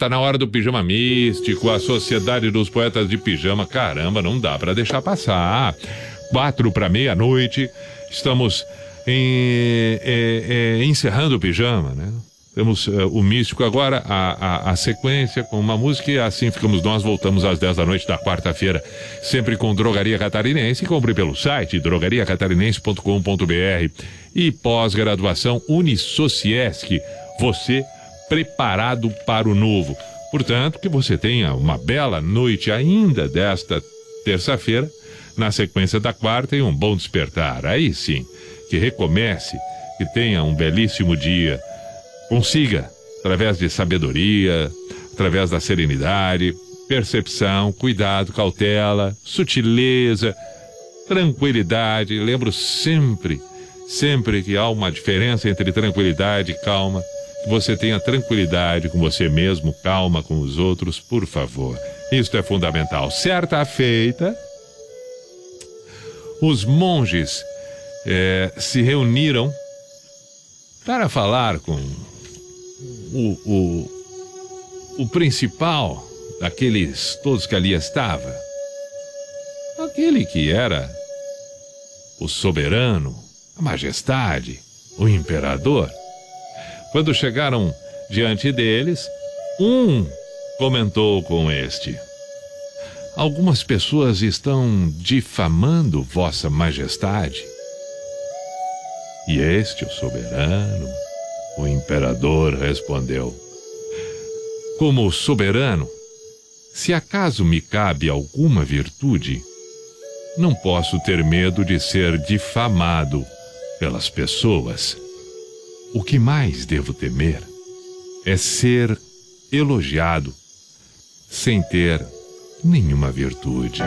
tá na hora do pijama místico, a sociedade dos poetas de pijama. Caramba, não dá para deixar passar. Quatro para meia-noite, estamos em, é, é, encerrando o pijama, né? Temos uh, o místico agora, a, a, a, sequência com uma música e assim ficamos nós. Voltamos às 10 da noite da quarta-feira, sempre com Drogaria Catarinense. Compre pelo site drogariacatarinense.com.br e pós-graduação Unisociesc. Você preparado para o novo. Portanto, que você tenha uma bela noite ainda desta terça-feira, na sequência da quarta e um bom despertar. Aí sim, que recomece, que tenha um belíssimo dia. Consiga, através de sabedoria, através da serenidade, percepção, cuidado, cautela, sutileza, tranquilidade. Lembro sempre, sempre que há uma diferença entre tranquilidade e calma que você tenha tranquilidade com você mesmo, calma com os outros, por favor. Isto é fundamental. Certa feita, os monges é, se reuniram para falar com o, o, o principal daqueles todos que ali estava. Aquele que era o soberano, a majestade, o imperador. Quando chegaram diante deles, um comentou com este: Algumas pessoas estão difamando Vossa Majestade. E este, o soberano, o imperador, respondeu: Como soberano, se acaso me cabe alguma virtude, não posso ter medo de ser difamado pelas pessoas. O que mais devo temer é ser elogiado sem ter nenhuma virtude.